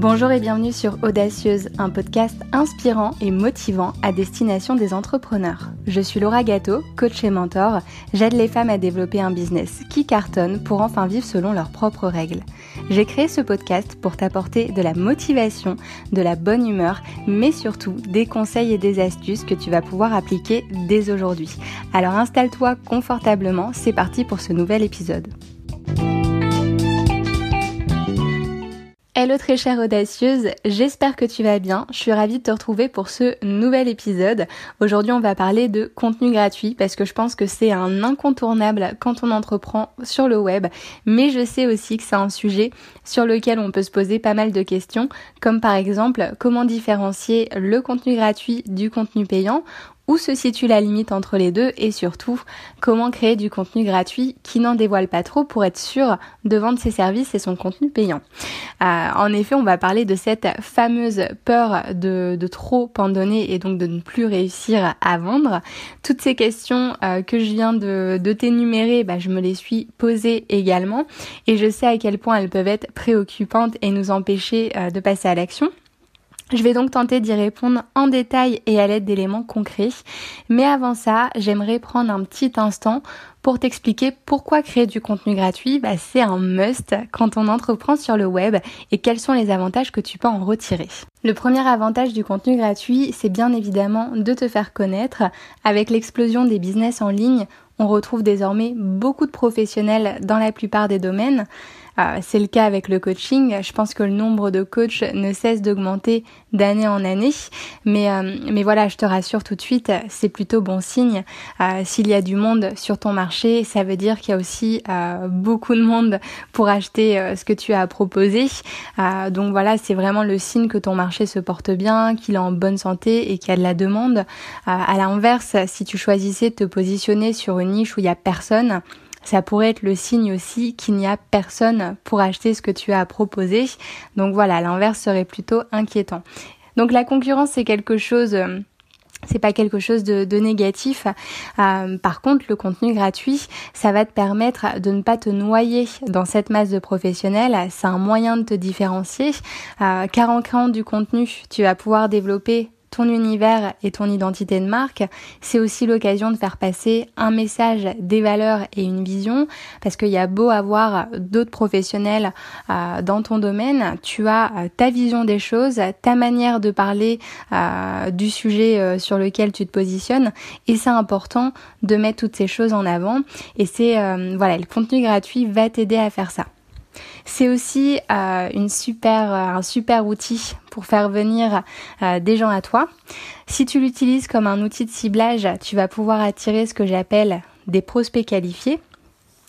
Bonjour et bienvenue sur Audacieuse, un podcast inspirant et motivant à destination des entrepreneurs. Je suis Laura Gâteau, coach et mentor. J'aide les femmes à développer un business qui cartonne pour enfin vivre selon leurs propres règles. J'ai créé ce podcast pour t'apporter de la motivation, de la bonne humeur, mais surtout des conseils et des astuces que tu vas pouvoir appliquer dès aujourd'hui. Alors installe-toi confortablement, c'est parti pour ce nouvel épisode. Hello très chère audacieuse, j'espère que tu vas bien. Je suis ravie de te retrouver pour ce nouvel épisode. Aujourd'hui on va parler de contenu gratuit parce que je pense que c'est un incontournable quand on entreprend sur le web. Mais je sais aussi que c'est un sujet sur lequel on peut se poser pas mal de questions comme par exemple comment différencier le contenu gratuit du contenu payant où se situe la limite entre les deux et surtout comment créer du contenu gratuit qui n'en dévoile pas trop pour être sûr de vendre ses services et son contenu payant. Euh, en effet, on va parler de cette fameuse peur de, trop en donner et donc de ne plus réussir à vendre. Toutes ces questions euh, que je viens de, t'énumérer, bah, je me les suis posées également et je sais à quel point elles peuvent être préoccupantes et nous empêcher euh, de passer à l'action. Je vais donc tenter d'y répondre en détail et à l'aide d'éléments concrets. Mais avant ça, j'aimerais prendre un petit instant pour t'expliquer pourquoi créer du contenu gratuit, bah, c'est un must quand on entreprend sur le web et quels sont les avantages que tu peux en retirer. Le premier avantage du contenu gratuit, c'est bien évidemment de te faire connaître. Avec l'explosion des business en ligne, on retrouve désormais beaucoup de professionnels dans la plupart des domaines. Euh, c'est le cas avec le coaching. Je pense que le nombre de coachs ne cesse d'augmenter d'année en année. Mais, euh, mais voilà, je te rassure tout de suite, c'est plutôt bon signe. Euh, s'il y a du monde sur ton marché, ça veut dire qu'il y a aussi beaucoup de monde pour acheter ce que tu as proposé. donc voilà, c'est vraiment le signe que ton marché se porte bien, qu'il est en bonne santé et qu'il y a de la demande. à l'inverse, si tu choisissais de te positionner sur une niche où il n'y a personne, ça pourrait être le signe aussi qu'il n'y a personne pour acheter ce que tu as proposé. Donc voilà, l'inverse serait plutôt inquiétant. Donc la concurrence, c'est quelque chose euh, c'est pas quelque chose de, négatif. Euh, par contre, le contenu gratuit, ça va te permettre de ne pas te noyer dans cette masse de professionnels. C'est un moyen de te différencier, euh, car en créant du contenu, tu vas pouvoir développer ton univers et ton identité de marque, c'est aussi l'occasion de faire passer un message, des valeurs et une vision, parce qu'il y a beau avoir d'autres professionnels euh, dans ton domaine, tu as euh, ta vision des choses, ta manière de parler euh, du sujet sur lequel tu te positionnes, et c'est important de mettre toutes ces choses en avant. Et c'est voilà, le contenu gratuit va t'aider à faire ça. C'est aussi euh, euh, un super outil pour faire venir euh, des gens à toi. Si tu l'utilises comme un outil de ciblage, tu vas pouvoir attirer ce que j'appelle des prospects qualifiés.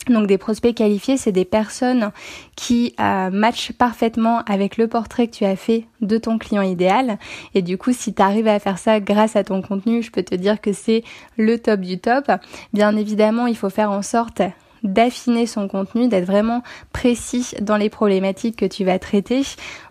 Donc des prospects qualifiés, c'est des personnes qui matchent parfaitement avec le portrait que tu as fait de ton client idéal. Et du coup, si tu arrives à faire ça grâce à ton contenu, je peux te dire que c'est le top du top. Bien évidemment, il faut faire en sorte d'affiner son contenu, d'être vraiment précis dans les problématiques que tu vas traiter.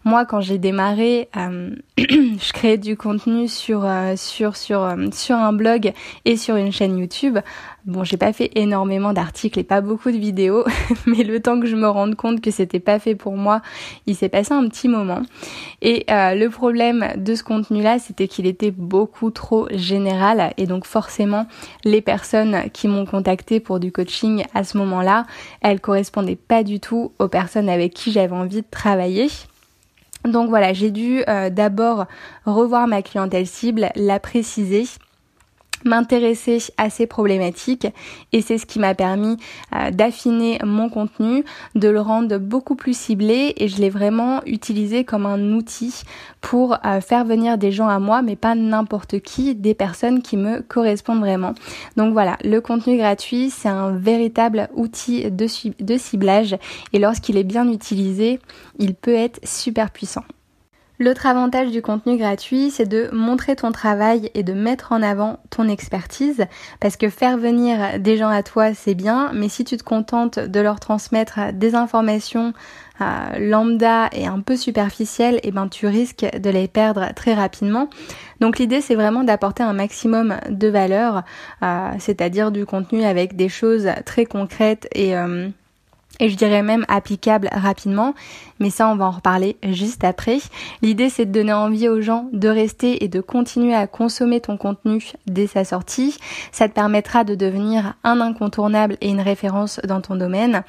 Moi, quand j'ai démarré, euh, je créais du contenu sur euh, sur sur euh, sur un blog et sur une chaîne YouTube. Bon, j'ai pas fait énormément d'articles et pas beaucoup de vidéos, mais le temps que je me rende compte que c'était pas fait pour moi, il s'est passé un petit moment. Et le problème de ce contenu-là, c'était qu'il était beaucoup trop général et donc forcément, les personnes qui m'ont contacté pour du coaching à ce moment-là, elles correspondaient pas du tout aux personnes avec qui j'avais envie de travailler. Donc voilà, j'ai dû euh, d'abord revoir ma clientèle cible, la préciser m'intéresser à ces problématiques et c'est ce qui m'a permis euh, d'affiner mon contenu, de le rendre beaucoup plus ciblé et je l'ai vraiment utilisé comme un outil pour euh, faire venir des gens à moi mais pas n'importe qui, des personnes qui me correspondent vraiment. Donc voilà, le contenu gratuit c'est un véritable outil de, de ciblage et lorsqu'il est bien utilisé, il peut être super puissant. L'autre avantage du contenu gratuit, c'est de montrer ton travail et de mettre en avant ton expertise, parce que faire venir des gens à toi, c'est bien, mais si tu te contentes de leur transmettre des informations euh, lambda et un peu superficielles, eh ben tu risques de les perdre très rapidement. Donc l'idée, c'est vraiment d'apporter un maximum de valeur, euh, c'est-à-dire du contenu avec des choses très concrètes et euh, et je dirais même applicable rapidement, mais ça on va en reparler juste après. L'idée c'est de donner envie aux gens de rester et de continuer à consommer ton contenu dès sa sortie. Ça te permettra de devenir un incontournable et une référence dans ton domaine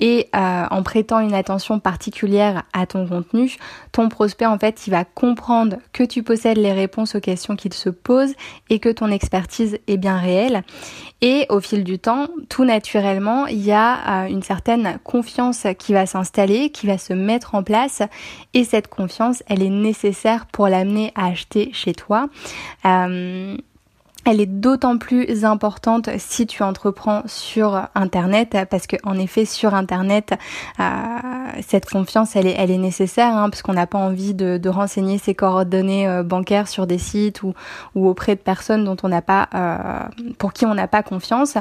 et euh, en prêtant une attention particulière à ton contenu, ton prospect en fait il va comprendre que tu possèdes les réponses aux questions qu'il se pose et que ton expertise est bien réelle. Et au fil du temps, tout naturellement, il y a euh, une certaine confiance qui va s'installer, qui va se mettre en place. Et cette confiance, elle est nécessaire pour l'amener à acheter chez toi. Euh, elle est d'autant plus importante si tu entreprends sur Internet parce que en effet sur Internet euh, cette confiance elle est, elle est nécessaire hein, parce qu'on n'a pas envie de, de, renseigner ses coordonnées euh, bancaires sur des sites ou, ou auprès de personnes dont on n'a pas euh, pour qui on n'a pas confiance.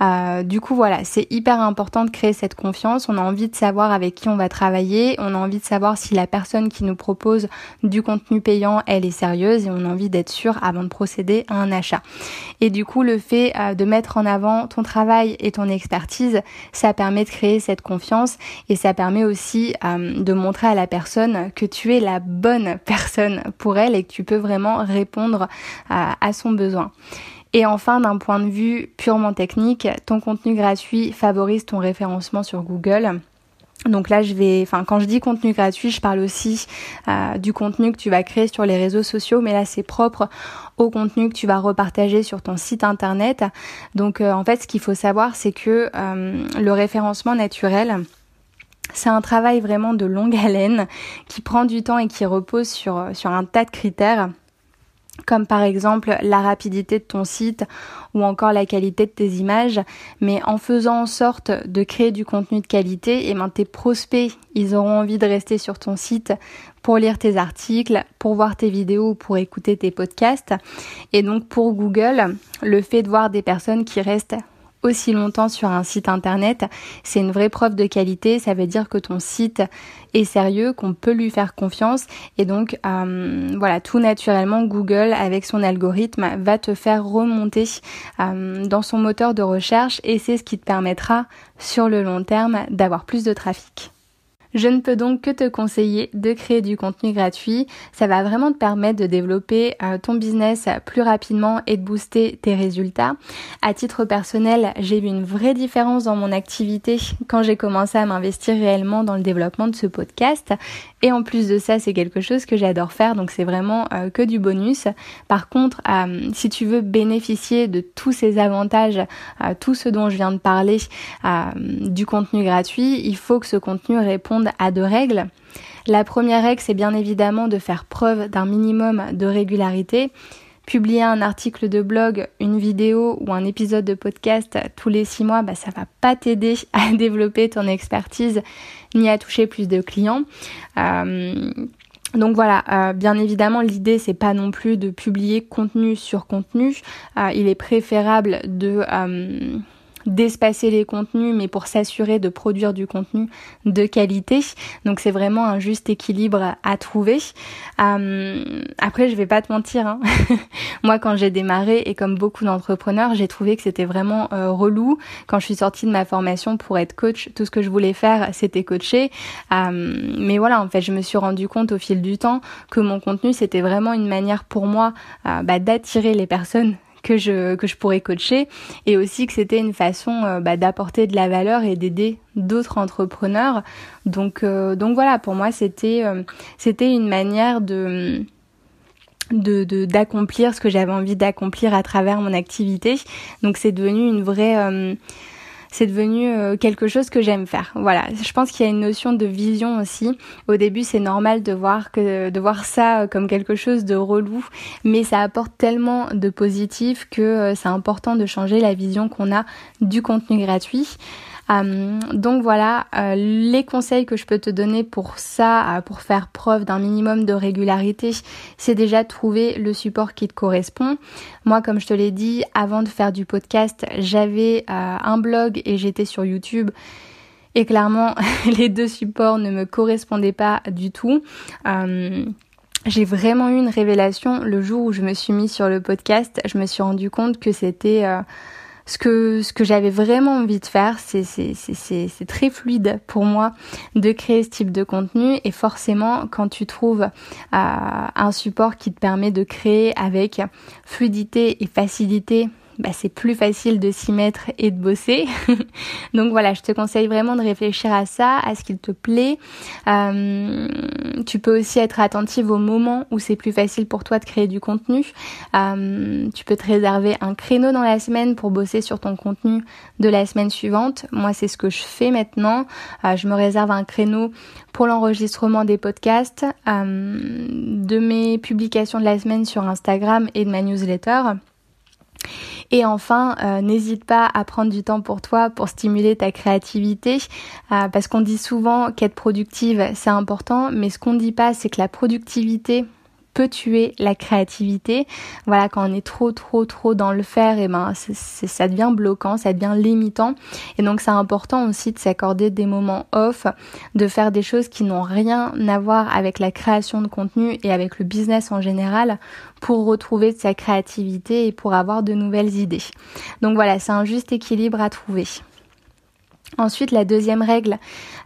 Euh, du coup voilà c'est hyper important de créer cette confiance. On a envie de savoir avec qui on va travailler. On a envie de savoir si la personne qui nous propose du contenu payant elle est sérieuse et on a envie d'être sûr avant de procéder à un achat. Et du coup, le fait euh, de mettre en avant ton travail et ton expertise, ça permet de créer cette confiance et ça permet aussi euh, de montrer à la personne que tu es la bonne personne pour elle et que tu peux vraiment répondre euh, à son besoin. Et enfin, d'un point de vue purement technique, ton contenu gratuit favorise ton référencement sur Google. Donc là, je vais, enfin, quand je dis contenu gratuit, je parle aussi euh, du contenu que tu vas créer sur les réseaux sociaux, mais là, c'est propre au contenu que tu vas repartager sur ton site internet. Donc, euh, en fait, ce qu'il faut savoir, c'est que euh, le référencement naturel, c'est un travail vraiment de longue haleine qui prend du temps et qui repose sur, sur un tas de critères comme par exemple la rapidité de ton site ou encore la qualité de tes images, mais en faisant en sorte de créer du contenu de qualité, et eh ben tes prospects, ils auront envie de rester sur ton site pour lire tes articles, pour voir tes vidéos ou pour écouter tes podcasts. Et donc pour Google, le fait de voir des personnes qui restent aussi longtemps sur un site internet, c'est une vraie preuve de qualité. Ça veut dire que ton site est sérieux, qu'on peut lui faire confiance. Et donc, euh, voilà, tout naturellement, Google, avec son algorithme, va te faire remonter euh, dans son moteur de recherche et c'est ce qui te permettra, sur le long terme, d'avoir plus de trafic. Je ne peux donc que te conseiller de créer du contenu gratuit. Ça va vraiment te permettre de développer euh, ton business plus rapidement et de booster tes résultats. À titre personnel, j'ai vu une vraie différence dans mon activité quand j'ai commencé à m'investir réellement dans le développement de ce podcast. Et en plus de ça, c'est quelque chose que j'adore faire, donc c'est vraiment euh, que du bonus. Par contre, euh, si tu veux bénéficier de tous ces avantages, tout ce dont je viens de parler, du contenu gratuit, il faut que ce contenu réponde à deux règles. La première règle, c'est bien évidemment de faire preuve d'un minimum de régularité. Publier un article de blog, une vidéo ou un épisode de podcast tous les six mois, bah, ça va pas t'aider à développer ton expertise ni à toucher plus de clients. Euh, donc voilà, euh, bien évidemment, l'idée c'est pas non plus de publier contenu sur contenu. Euh, il est préférable de d'espacer les contenus, mais pour s'assurer de produire du contenu de qualité. Donc c'est vraiment un juste équilibre à trouver. Euh, après, je vais pas te mentir, hein. moi quand j'ai démarré et comme beaucoup d'entrepreneurs, j'ai trouvé que c'était vraiment euh, relou. Quand je suis sortie de ma formation pour être coach, tout ce que je voulais faire, c'était coacher. Euh, mais voilà, en fait, je me suis rendu compte au fil du temps que mon contenu, c'était vraiment une manière pour moi bah, d'attirer les personnes que je, que je pourrais coacher et aussi que c'était une façon euh, bah, d'apporter de la valeur et d'aider d'autres entrepreneurs. Donc, euh, donc voilà, pour moi, c'était euh, c'était une manière de de d'accomplir ce que j'avais envie d'accomplir à travers mon activité. Donc c'est devenu une vraie c'est devenu euh, quelque chose que j'aime faire. Voilà, je pense qu'il y a une notion de vision aussi. Au début, c'est normal de voir que de voir ça euh, comme quelque chose de relou, mais ça apporte tellement de positif que euh, c'est important de changer la vision qu'on a du contenu gratuit. Euh, donc voilà, euh, les conseils que je peux te donner pour ça, euh, pour faire preuve d'un minimum de régularité, c'est déjà trouver le support qui te correspond. Moi, comme je te l'ai dit, avant de faire du podcast, j'avais un blog et j'étais sur YouTube. Et clairement, les deux supports ne me correspondaient pas du tout. j'ai vraiment eu une révélation le jour où je me suis mis sur le podcast. Je me suis rendu compte que c'était ce que ce que j'avais vraiment envie de faire. C'est c'est c'est c'est très fluide pour moi de créer ce type de contenu et forcément quand tu trouves euh, un support qui te permet de créer avec fluidité et facilité bah, c'est plus facile de s'y mettre et de bosser. Donc voilà, je te conseille vraiment de réfléchir à ça, à ce qu'il te plaît. Euh, tu peux aussi être attentive au moment où c'est plus facile pour toi de créer du contenu. Euh, tu peux te réserver un créneau dans la semaine pour bosser sur ton contenu de la semaine suivante. Moi, c'est ce que je fais maintenant. Euh, je me réserve un créneau pour l'enregistrement des podcasts, de mes publications de la semaine sur Instagram et de ma newsletter. Et enfin, euh, n'hésite pas à prendre du temps pour toi pour stimuler ta créativité, euh, parce qu'on dit souvent qu'être productive, c'est important, mais ce qu'on ne dit pas, c'est que la productivité peut tuer la créativité. Voilà, quand on est trop, trop, trop dans le faire, et eh ben, ça devient bloquant, ça devient limitant. Et donc, c'est important aussi de s'accorder des moments off, de faire des choses qui n'ont rien à voir avec la création de contenu et avec le business en général pour retrouver de sa créativité et pour avoir de nouvelles idées. Donc voilà, c'est un juste équilibre à trouver. Ensuite, la deuxième règle,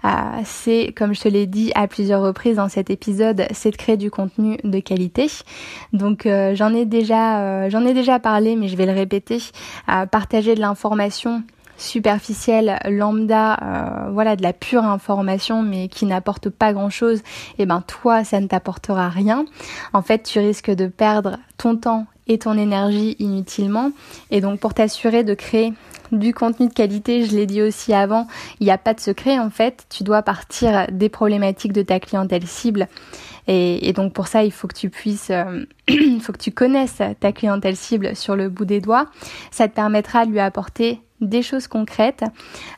euh, c'est, comme je te l'ai dit à plusieurs reprises dans cet épisode, c'est de créer du contenu de qualité. Donc, euh, j'en ai déjà, euh, j'en ai déjà parlé, mais je vais le répéter. partager de l'information superficielle, lambda, voilà, de la pure information, mais qui n'apporte pas grand-chose, et eh ben toi, ça ne t'apportera rien. En fait, tu risques de perdre ton temps et ton énergie inutilement. Et donc, pour t'assurer de créer du contenu de qualité, je l'ai dit aussi avant, il n'y a pas de secret en fait, tu dois partir des problématiques de ta clientèle cible. Et, donc pour ça, il faut que tu puisses, euh, il faut que tu connaisses ta clientèle cible sur le bout des doigts. Ça te permettra de lui apporter des choses concrètes,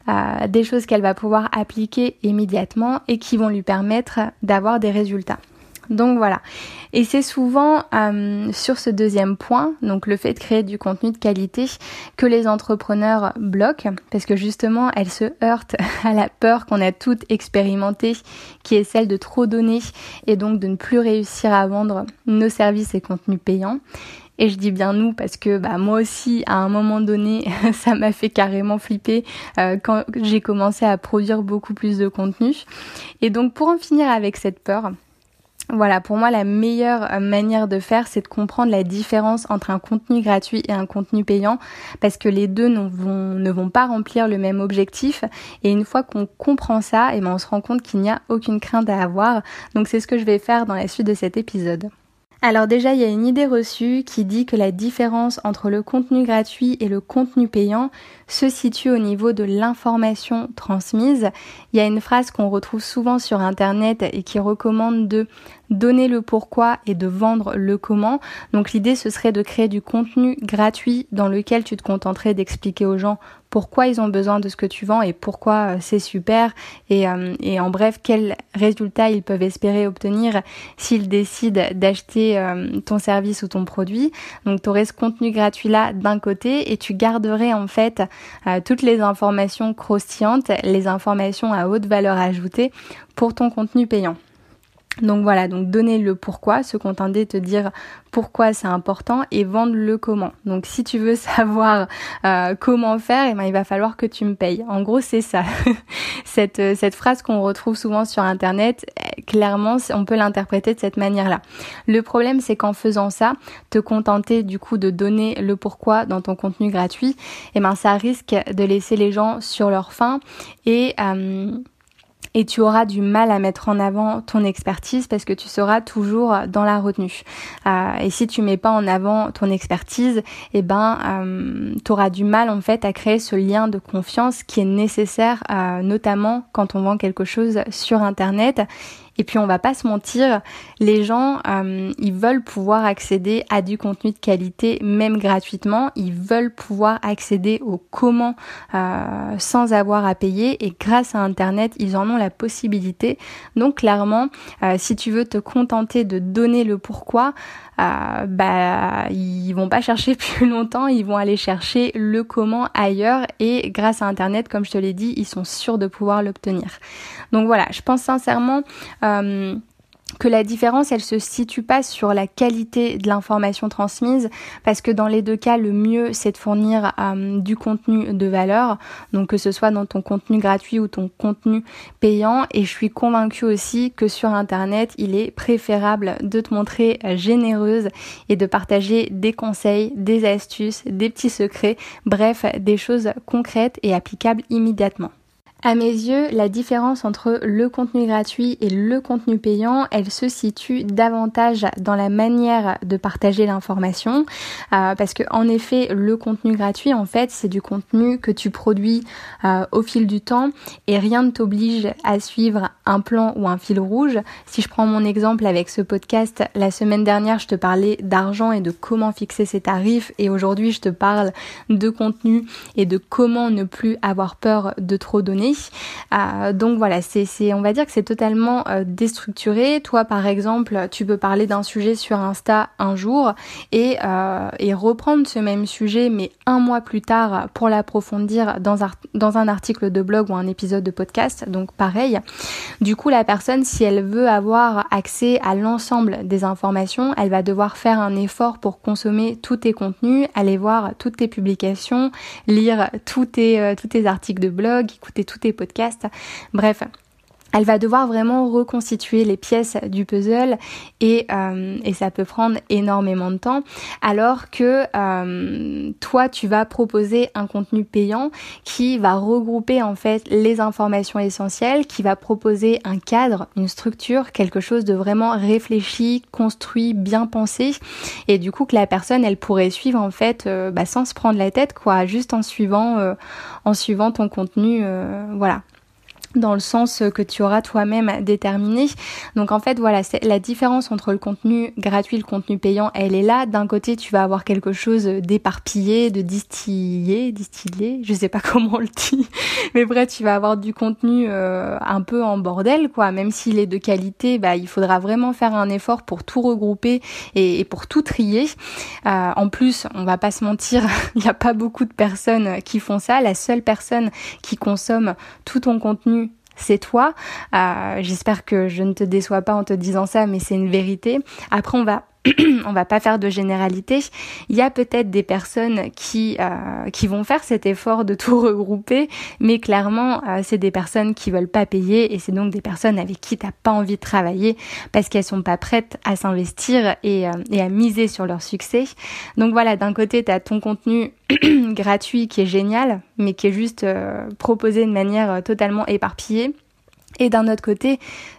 euh, des choses qu'elle va pouvoir appliquer immédiatement et qui vont lui permettre d'avoir des résultats. Donc voilà. Et c'est souvent euh, sur ce deuxième point, donc le fait de créer du contenu de qualité, que les entrepreneurs bloquent, parce que justement, elles se heurtent à la peur qu'on a toutes expérimentée, qui est celle de trop donner et donc de ne plus réussir à vendre nos services et contenus payants. Et je dis bien nous parce que bah, moi aussi, à un moment donné, ça m'a fait carrément flipper euh, quand j'ai commencé à produire beaucoup plus de contenu. Et donc pour en finir avec cette peur, voilà, pour moi, la meilleure euh, manière de faire, c'est de comprendre la différence entre un contenu gratuit et un contenu payant, parce que les deux ne vont, pas remplir le même objectif. Et une fois qu'on comprend ça, et eh ben on se rend compte qu'il n'y a aucune crainte à avoir. Donc c'est ce que je vais faire dans la suite de cet épisode. Alors déjà, il y a une idée reçue qui dit que la différence entre le contenu gratuit et le contenu payant se situe au niveau de l'information transmise. Il y a une phrase qu'on retrouve souvent sur Internet et qui recommande de donner le pourquoi et de vendre le comment. Donc l'idée ce serait de créer du contenu gratuit dans lequel tu te contenterais d'expliquer aux gens pourquoi ils ont besoin de ce que tu vends et pourquoi euh, c'est super et, euh, et, en bref quels résultats ils peuvent espérer obtenir s'ils décident d'acheter euh, ton service ou ton produit. Donc tu aurais ce contenu gratuit là d'un côté et tu garderais en fait toutes les informations croustillantes, les informations à haute valeur ajoutée pour ton contenu payant. Donc voilà, donc donner le pourquoi, se contenter de te dire pourquoi c'est important et vendre le comment. Donc si tu veux savoir euh, comment faire, eh ben, il va falloir que tu me payes. En gros, c'est ça. cette, euh, cette phrase qu'on retrouve souvent sur Internet, eh, clairement, on peut l'interpréter de cette manière-là. Le problème, c'est qu'en faisant ça, te contenter du coup de donner le pourquoi dans ton contenu gratuit, eh ben, ça risque de laisser les gens sur leur faim et... Euh, et tu auras du mal à mettre en avant ton expertise parce que tu seras toujours dans la retenue. Euh, et si tu mets pas en avant ton expertise, eh ben euh, tu auras du mal en fait à créer ce lien de confiance qui est nécessaire euh, notamment quand on vend quelque chose sur internet et puis on va pas se mentir, les gens, euh, ils veulent pouvoir accéder à du contenu de qualité, même gratuitement. Ils veulent pouvoir accéder au comment euh, sans avoir à payer. Et grâce à Internet, ils en ont la possibilité. Donc clairement, euh, si tu veux te contenter de donner le pourquoi, bah ils vont pas chercher plus longtemps, ils vont aller chercher le comment ailleurs et grâce à internet comme je te l'ai dit, ils sont sûrs de pouvoir l'obtenir. Donc voilà, je pense sincèrement euh, que la différence, elle se situe pas sur la qualité de l'information transmise, parce que dans les deux cas, le mieux, c'est de fournir euh, du contenu de valeur, donc que ce soit dans ton contenu gratuit ou ton contenu payant. Et je suis convaincue aussi que sur Internet, il est préférable de te montrer généreuse et de partager des conseils, des astuces, des petits secrets, bref, des choses concrètes et applicables immédiatement. À mes yeux, la différence entre le contenu gratuit et le contenu payant, elle se situe davantage dans la manière de partager l'information, euh, parce que en effet, le contenu gratuit, en fait, c'est du contenu que tu produis euh, au fil du temps et rien ne t'oblige à suivre un plan ou un fil rouge. Si je prends mon exemple avec ce podcast, la semaine dernière, je te parlais d'argent et de comment fixer ses tarifs, et aujourd'hui, je te parle de contenu et de comment ne plus avoir peur de trop donner. Euh, donc voilà, c'est, on va dire que c'est totalement euh, déstructuré. Toi, par exemple, tu peux parler d'un sujet sur Insta un jour et, euh, reprendre ce même sujet, mais un mois plus tard pour l'approfondir dans, un article de blog ou un épisode de podcast. Donc pareil. Du coup, la personne, si elle veut avoir accès à l'ensemble des informations, elle va devoir faire un effort pour consommer tous tes contenus, aller voir toutes tes publications, lire tous tes, tous tes articles de blog, écouter tous tes podcasts. Bref, elle va devoir vraiment reconstituer les pièces du puzzle et, euh, et ça peut prendre énormément de temps. Alors que euh, toi tu vas proposer un contenu payant qui va regrouper en fait les informations essentielles qui va proposer un cadre une structure quelque chose de vraiment réfléchi construit bien pensé. Et du coup que la personne elle pourrait suivre en fait euh, bah, sans se prendre la tête quoi juste en suivant en suivant ton contenu voilà dans le sens que tu auras toi-même déterminé. Donc en fait voilà, c'est la différence entre le contenu gratuit et le contenu payant, elle est là. D'un côté, tu vas avoir quelque chose d'éparpillé, de distillé, distillé, je sais pas comment on le dit, mais bref, tu vas avoir du contenu euh, un peu en bordel quoi. Même s'il est de qualité, bah il faudra vraiment faire un effort pour tout regrouper et, pour tout trier. Euh, en plus, on va pas se mentir, il n'y a pas beaucoup de personnes qui font ça. La seule personne qui consomme tout ton contenu c'est toi. Euh, j'espère que je ne te déçois pas en te disant ça, mais c'est une vérité. Après, on va on va pas faire de généralité. Il y a peut-être des personnes qui euh, qui vont faire cet effort de tout regrouper, mais clairement euh, c'est des personnes qui veulent pas payer et c'est donc des personnes avec qui t'as pas envie de travailler parce qu'elles sont pas prêtes à s'investir et, euh, et à miser sur leur succès. Donc voilà, d'un côté tu as ton contenu gratuit qui est génial, mais qui est juste proposé de manière totalement éparpillée. Et d'un autre côté,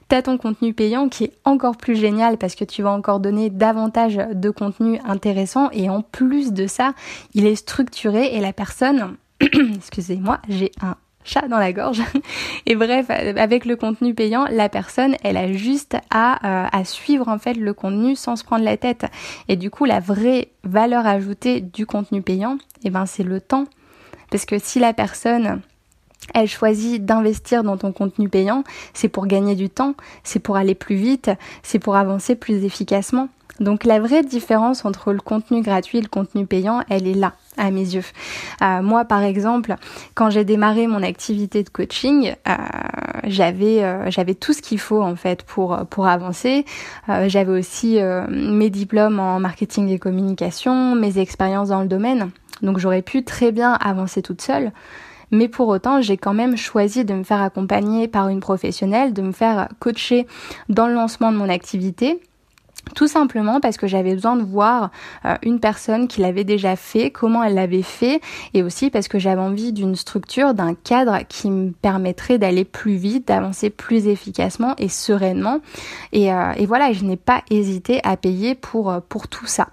tu ton contenu payant qui est encore plus génial parce que tu vas encore donner davantage de contenu intéressant et en plus de ça, il est structuré et la personne, excusez-moi, j'ai un chat dans la gorge. Et bref, avec le contenu payant, la personne, elle a juste à, euh, à suivre en fait le contenu sans se prendre la tête. Et du coup, la vraie valeur ajoutée du contenu payant, eh ben, c'est le temps. Parce que si la personne, elle choisit d'investir dans ton contenu payant, c'est pour gagner du temps, c'est pour aller plus vite, c'est pour avancer plus efficacement. Donc la vraie différence entre le contenu gratuit et le contenu payant, elle est là, à mes yeux. Euh, moi, par exemple, quand j'ai démarré mon activité de coaching, euh, j'avais euh, j'avais tout ce qu'il faut en fait pour pour avancer. j'avais aussi mes diplômes en marketing et communication, mes expériences dans le domaine. Donc j'aurais pu très bien avancer toute seule. Mais pour autant, j'ai quand même choisi de me faire accompagner par une professionnelle, de me faire coacher dans le lancement de mon activité. Tout simplement parce que j'avais besoin de voir euh, une personne qui l'avait déjà fait, comment elle l'avait fait, et aussi parce que j'avais envie d'une structure, d'un cadre qui me permettrait d'aller plus vite, d'avancer plus efficacement et sereinement. Et, euh, voilà, je n'ai pas hésité à payer pour, euh, pour tout ça.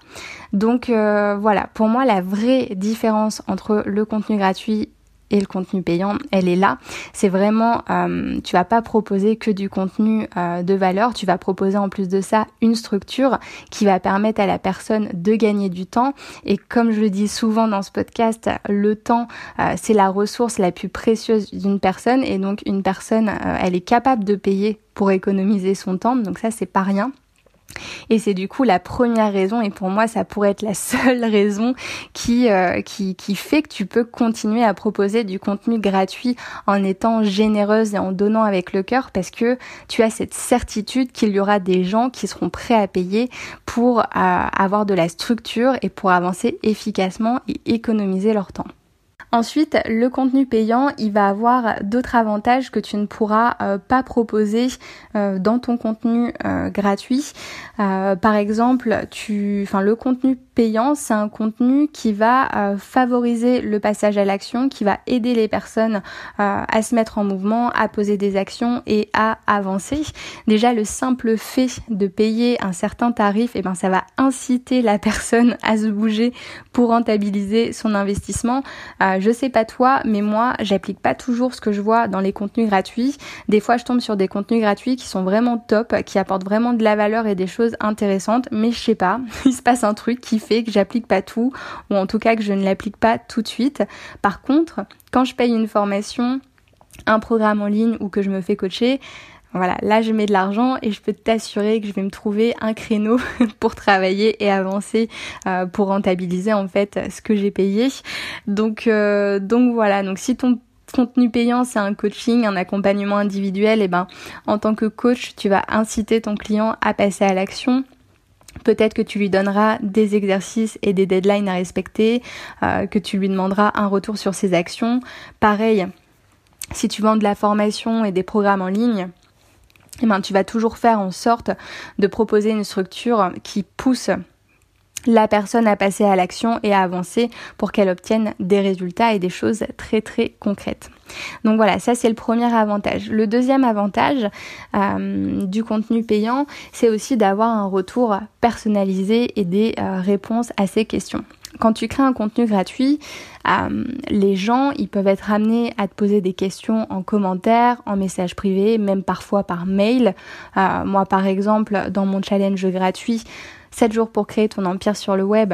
Donc voilà, pour moi la vraie différence entre le contenu gratuit et le contenu payant, elle est là. C'est vraiment, euh, tu vas pas proposer que du contenu euh, de valeur, tu vas proposer en plus de ça une structure qui va permettre à la personne de gagner du temps. Et comme je le dis souvent dans ce podcast, le temps, euh, c'est la ressource la plus précieuse d'une personne. Et donc une personne, elle est capable de payer pour économiser son temps. Donc ça, c'est pas rien. Et c'est du coup la première raison, et pour moi ça pourrait être la seule raison qui, euh, qui, qui fait que tu peux continuer à proposer du contenu gratuit en étant généreuse et en donnant avec le cœur, parce que tu as cette certitude qu'il y aura des gens qui seront prêts à payer pour euh, avoir de la structure et pour avancer efficacement et économiser leur temps. Ensuite, le contenu payant, il va avoir d'autres avantages que tu ne pourras euh, pas proposer euh, dans ton contenu euh, gratuit. par exemple, tu, enfin, le contenu payant, c'est un contenu qui va favoriser le passage à l'action, qui va aider les personnes à se mettre en mouvement, à poser des actions et à avancer. Déjà, le simple fait de payer un certain tarif, eh ben, ça va inciter la personne à se bouger pour rentabiliser son investissement. Je sais pas toi, mais moi, j'applique pas toujours ce que je vois dans les contenus gratuits. Des fois, je tombe sur des contenus gratuits qui sont vraiment top, qui apportent vraiment de la valeur et des choses intéressantes, mais je sais pas, il se passe un truc qui fait que j'applique pas tout, ou en tout cas que je ne l'applique pas tout de suite. Par contre, quand je paye une formation, un programme en ligne ou que je me fais coacher, voilà, là je mets de l'argent et je peux t'assurer que je vais me trouver un créneau pour travailler et avancer euh, pour rentabiliser en fait ce que j'ai payé. Donc euh, donc voilà, donc si ton contenu payant, c'est un coaching, un accompagnement individuel, et eh ben en tant que coach, tu vas inciter ton client à passer à l'action. Peut-être que tu lui donneras des exercices et des deadlines à respecter, euh, que tu lui demanderas un retour sur ses actions. Pareil, si tu vends de la formation et des programmes en ligne, eh ben, tu vas toujours faire en sorte de proposer une structure qui pousse la personne à passer à l'action et à avancer pour qu'elle obtienne des résultats et des choses très très concrètes. Donc voilà, ça c'est le premier avantage. Le deuxième avantage euh, du contenu payant, c'est aussi d'avoir un retour personnalisé et des euh, réponses à ces questions quand tu crées un contenu gratuit, euh, les gens, ils peuvent être amenés à te poser des questions en commentaire, en message privé, même parfois par mail. Euh, moi, par exemple, dans mon challenge gratuit, 7 jours pour créer ton empire sur le web,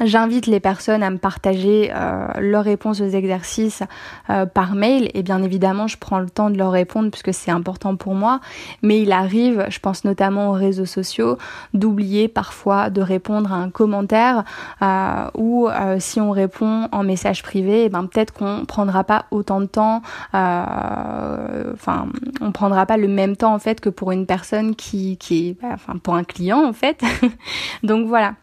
J'invite les personnes à me partager euh, leurs réponses aux exercices euh, par mail et bien évidemment je prends le temps de leur répondre puisque c'est important pour moi mais il arrive, je pense notamment aux réseaux sociaux, d'oublier parfois de répondre à un commentaire euh, ou si on répond en message privé, eh ben peut-être qu'on prendra pas autant de temps, enfin on prendra pas le même temps en fait que pour une personne qui, qui est, bah, enfin pour un client en fait. Donc voilà.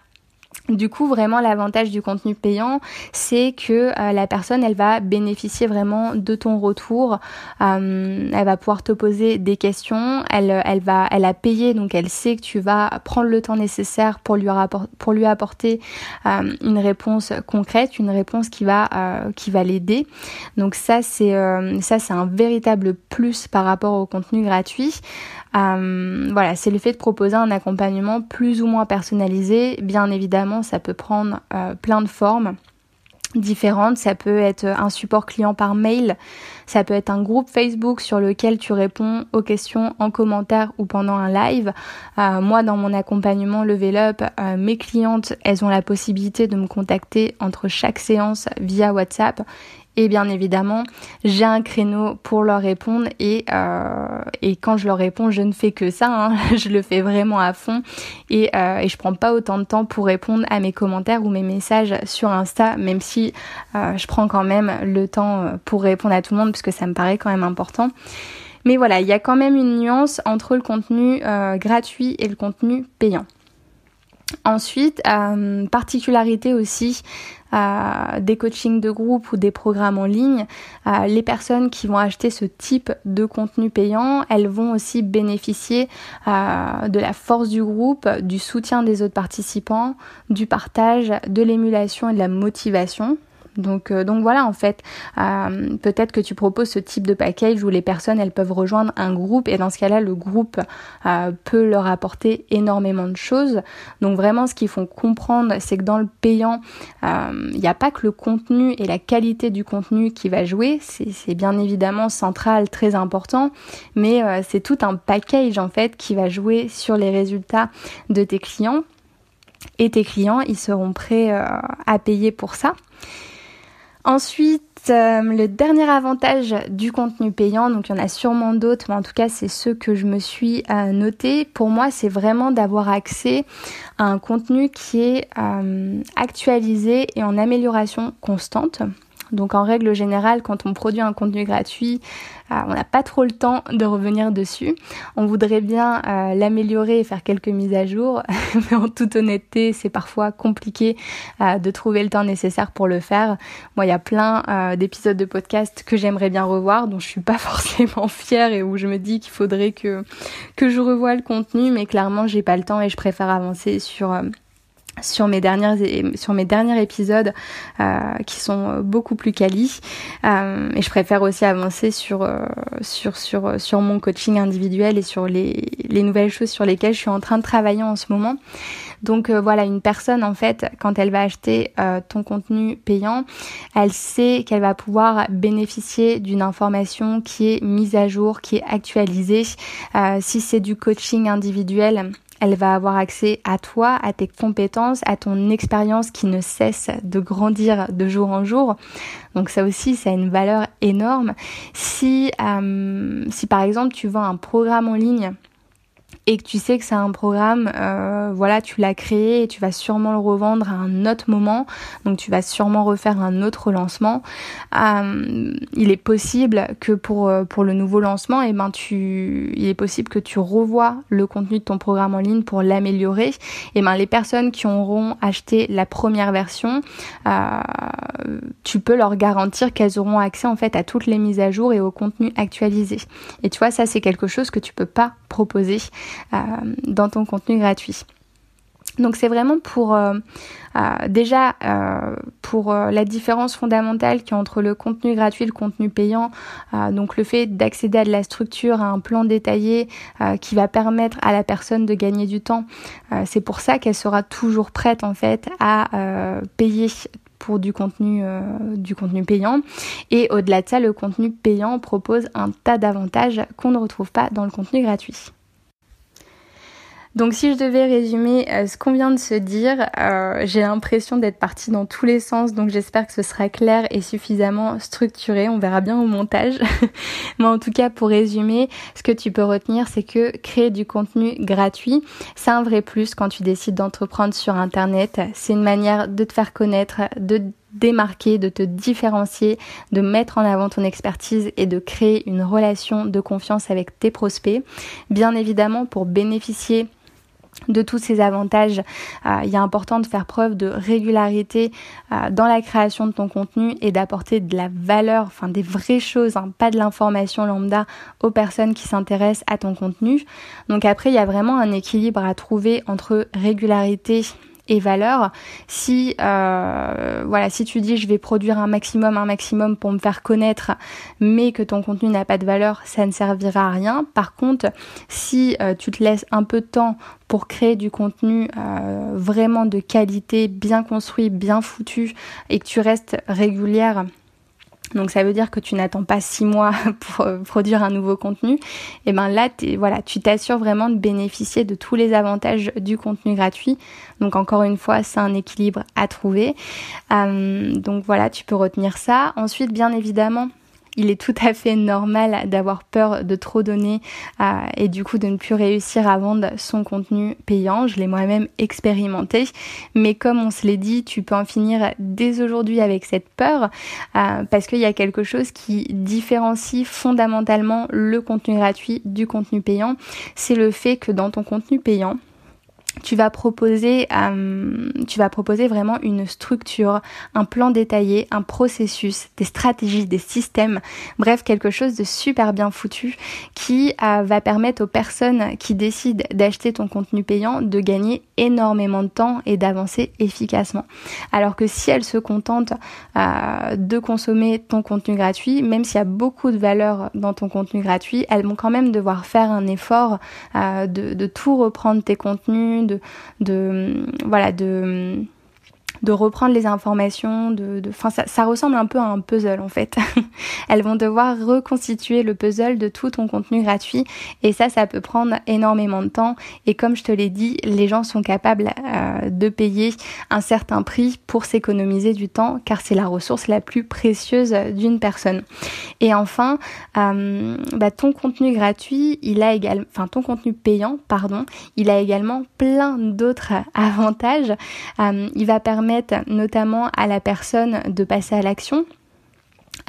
Du coup, vraiment, l'avantage du contenu payant, c'est que euh, la personne, elle va bénéficier vraiment de ton retour. Euh, elle va pouvoir te poser des questions. Elle, elle va, elle a payé, donc elle sait que tu vas prendre le temps nécessaire pour lui, pour lui apporter euh, une réponse concrète, une réponse qui va, qui va l'aider. Donc ça, c'est, ça, c'est un véritable plus par rapport au contenu gratuit. Euh, voilà, c'est le fait de proposer un accompagnement plus ou moins personnalisé. Bien évidemment, ça peut prendre euh, plein de formes différentes. Ça peut être un support client par mail, ça peut être un groupe Facebook sur lequel tu réponds aux questions en commentaire ou pendant un live. Euh, moi, dans mon accompagnement Level Up, mes clientes, elles ont la possibilité de me contacter entre chaque séance via WhatsApp et bien évidemment, j'ai un créneau pour leur répondre et, euh, quand je leur réponds, je ne fais que ça, hein. je le fais vraiment à fond et, euh, et je prends pas autant de temps pour répondre à mes commentaires ou mes messages sur Insta, même si euh, je prends quand même le temps euh, pour répondre à tout le monde puisque ça me paraît quand même important. Mais voilà, il y a quand même une nuance entre le contenu gratuit et le contenu payant. Ensuite, euh, particularité aussi euh, des coachings de groupe ou des programmes en ligne, euh, les personnes qui vont acheter ce type de contenu payant, elles vont aussi bénéficier de la force du groupe, du soutien des autres participants, du partage, de l'émulation et de la motivation. Donc, euh, donc voilà, en fait, euh, peut-être que tu proposes ce type de package où les personnes, elles peuvent rejoindre un groupe et dans ce cas-là, le groupe euh, peut leur apporter énormément de choses. Donc vraiment, ce qu'il faut comprendre, c'est que dans le payant, il n'y a pas que le contenu et la qualité du contenu qui va jouer, c'est bien évidemment central, très important, mais c'est tout un package en fait qui va jouer sur les résultats de tes clients. Et tes clients, ils seront prêts à payer pour ça. Ensuite, euh, le dernier avantage du contenu payant, donc il y en a sûrement d'autres, mais en tout cas c'est ceux que je me suis euh, noté. Pour moi, c'est vraiment d'avoir accès à un contenu qui est euh, actualisé et en amélioration constante. Donc en règle générale, quand on produit un contenu gratuit, euh, on n'a pas trop le temps de revenir dessus. On voudrait bien euh, l'améliorer et faire quelques mises à jour, mais en toute honnêteté, c'est parfois compliqué euh, de trouver le temps nécessaire pour le faire. Moi, il y a plein d'épisodes de podcast que j'aimerais bien revoir, dont je suis pas forcément fière et où je me dis qu'il faudrait que que je revoie le contenu, mais clairement, j'ai pas le temps et je préfère avancer sur sur mes dernières sur mes derniers épisodes euh, qui sont beaucoup plus quali euh, et je préfère aussi avancer sur euh, sur sur sur mon coaching individuel et sur les les nouvelles choses sur lesquelles je suis en train de travailler en ce moment. Donc voilà une personne en fait quand elle va acheter ton contenu payant elle sait qu'elle va pouvoir bénéficier d'une information qui est mise à jour qui est actualisée. Si c'est du coaching individuel elle va avoir accès à toi, à tes compétences, à ton expérience qui ne cesse de grandir de jour en jour. Donc ça aussi, ça a une valeur énorme. Si, euh, si par exemple tu vends un programme en ligne et que tu sais que c'est un programme, euh, voilà, tu l'as créé et tu vas sûrement le revendre à un autre moment, donc tu vas sûrement refaire un autre lancement. Euh, il est possible que pour euh, le nouveau lancement, et eh ben tu, il est possible que tu revois le contenu de ton programme en ligne pour l'améliorer. Et eh ben les personnes qui auront acheté la première version, tu peux leur garantir qu'elles auront accès en fait à toutes les mises à jour et au contenu actualisé. Et tu vois, ça c'est quelque chose que tu peux pas proposer euh, dans ton contenu gratuit. Donc c'est vraiment pour euh, euh, déjà pour la différence fondamentale qui est entre le contenu gratuit et le contenu payant. donc le fait d'accéder à de la structure, à un plan détaillé qui va permettre à la personne de gagner du temps. c'est pour ça qu'elle sera toujours prête en fait à payer pour du contenu, du contenu payant. Et au-delà de ça, le contenu payant propose un tas d'avantages qu'on ne retrouve pas dans le contenu gratuit. Donc si je devais résumer euh, ce qu'on vient de se dire, euh, j'ai l'impression d'être partie dans tous les sens, donc j'espère que ce sera clair et suffisamment structuré. On verra bien au montage. Mais en tout cas, pour résumer, ce que tu peux retenir, c'est que créer du contenu gratuit, c'est un vrai plus quand tu décides d'entreprendre sur Internet. C'est une manière de te faire connaître, de démarquer, de te différencier, de mettre en avant ton expertise et de créer une relation de confiance avec tes prospects. Bien évidemment, pour bénéficier de tous ces avantages, euh, il est important de faire preuve de régularité euh, dans la création de ton contenu et d'apporter de la valeur, enfin des vraies choses, hein, pas de l'information lambda aux personnes qui s'intéressent à ton contenu. Donc après, il y a vraiment un équilibre à trouver entre régularité et valeur. Si euh, voilà, si tu dis je vais produire un maximum, un maximum pour me faire connaître, mais que ton contenu n'a pas de valeur, ça ne servira à rien. Par contre, si euh, tu te laisses un peu de temps pour créer du contenu euh, vraiment de qualité, bien construit, bien foutu, et que tu restes régulière donc ça veut dire que tu n'attends pas six mois pour euh, produire un nouveau contenu. Et ben là, voilà, tu t'assures vraiment de bénéficier de tous les avantages du contenu gratuit. Donc encore une fois, c'est un équilibre à trouver. Euh, donc voilà, tu peux retenir ça. Ensuite, bien évidemment, il est tout à fait normal d'avoir peur de trop donner euh, et du coup de ne plus réussir à vendre son contenu payant. Je l'ai moi-même expérimenté. Mais comme on se l'est dit, tu peux en finir dès aujourd'hui avec cette peur euh, parce qu'il y a quelque chose qui différencie fondamentalement le contenu gratuit du contenu payant. C'est le fait que dans ton contenu payant, tu vas proposer euh, tu vas proposer vraiment une structure, un plan détaillé, un processus, des stratégies, des systèmes, bref quelque chose de super bien foutu qui euh, va permettre aux personnes qui décident d'acheter ton contenu payant de gagner énormément de temps et d'avancer efficacement. Alors que si elles se contentent euh, de consommer ton contenu gratuit, même s'il y a beaucoup de valeur dans ton contenu gratuit, elles vont quand même devoir faire un effort de, de tout reprendre tes contenus de, voilà, de de reprendre les informations, de, de ça, ça ressemble un peu à un puzzle en fait. elles vont devoir reconstituer le puzzle de tout ton contenu gratuit et ça, ça peut prendre énormément de temps. Et comme je te l'ai dit, les gens sont capables euh, de payer un certain prix pour s'économiser du temps car c'est la ressource la plus précieuse d'une personne. Et enfin, euh, bah, ton contenu gratuit, il a également, enfin ton contenu payant, pardon, il a également plein d'autres avantages. Euh, notamment à la personne de passer à l'action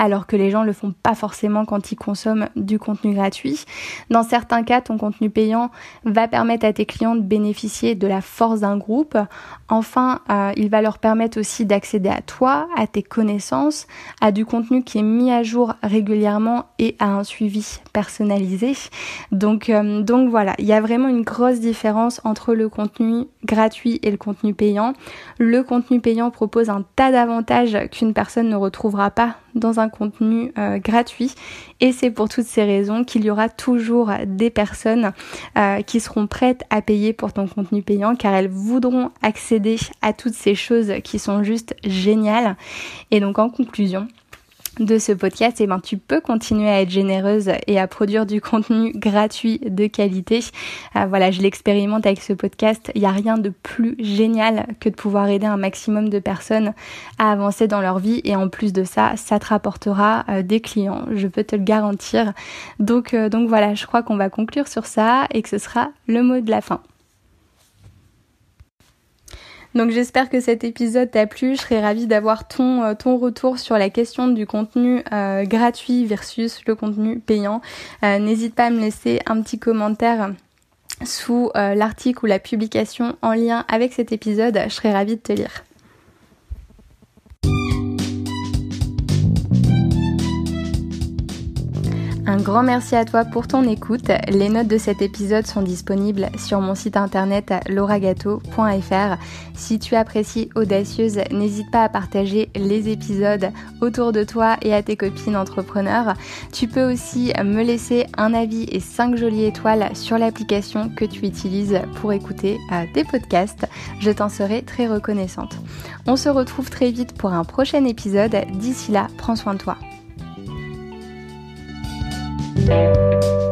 alors que les gens le font pas forcément quand ils consomment du contenu gratuit. Dans certains cas, ton contenu payant va permettre à tes clients de bénéficier de la force d'un groupe. Enfin, euh, il va leur permettre aussi d'accéder à toi, à tes connaissances, à du contenu qui est mis à jour régulièrement et à un suivi personnalisé. Euh, donc voilà, il y a vraiment une grosse différence entre le contenu gratuit et le contenu payant. Le contenu payant propose un tas d'avantages qu'une personne ne retrouvera pas dans un contenu euh, gratuit. Et c'est pour toutes ces raisons qu'il y aura toujours des personnes euh, qui seront prêtes à payer pour ton contenu payant car elles voudront accéder à toutes ces choses qui sont juste géniales. Et donc en conclusion de ce podcast, et eh ben, tu peux continuer à être généreuse et à produire du contenu gratuit de qualité. Euh, voilà, je l'expérimente avec ce podcast. Il n'y a rien de plus génial que de pouvoir aider un maximum de personnes à avancer dans leur vie. Et en plus de ça, ça te rapportera euh, des clients. Je peux te le garantir. Donc, euh, donc voilà, je crois qu'on va conclure sur ça et que ce sera le mot de la fin. Donc j'espère que cet épisode t'a plu. Je serais ravie d'avoir ton, euh, ton retour sur la question du contenu euh, gratuit versus le contenu payant. Euh, n'hésite pas à me laisser un petit commentaire sous l'article ou la publication en lien avec cet épisode. Je serais ravie de te lire. Un grand merci à toi pour ton écoute. Les notes de cet épisode sont disponibles sur mon site internet lauragato.fr. Si tu apprécies Audacieuse, n'hésite pas à partager les épisodes autour de toi et à tes copines entrepreneurs. Tu peux aussi me laisser un avis et 5 jolies étoiles sur l'application que tu utilises pour écouter euh, tes podcasts. Je t'en serai très reconnaissante. On se retrouve très vite pour un prochain épisode. D'ici là, prends soin de toi. Thank you.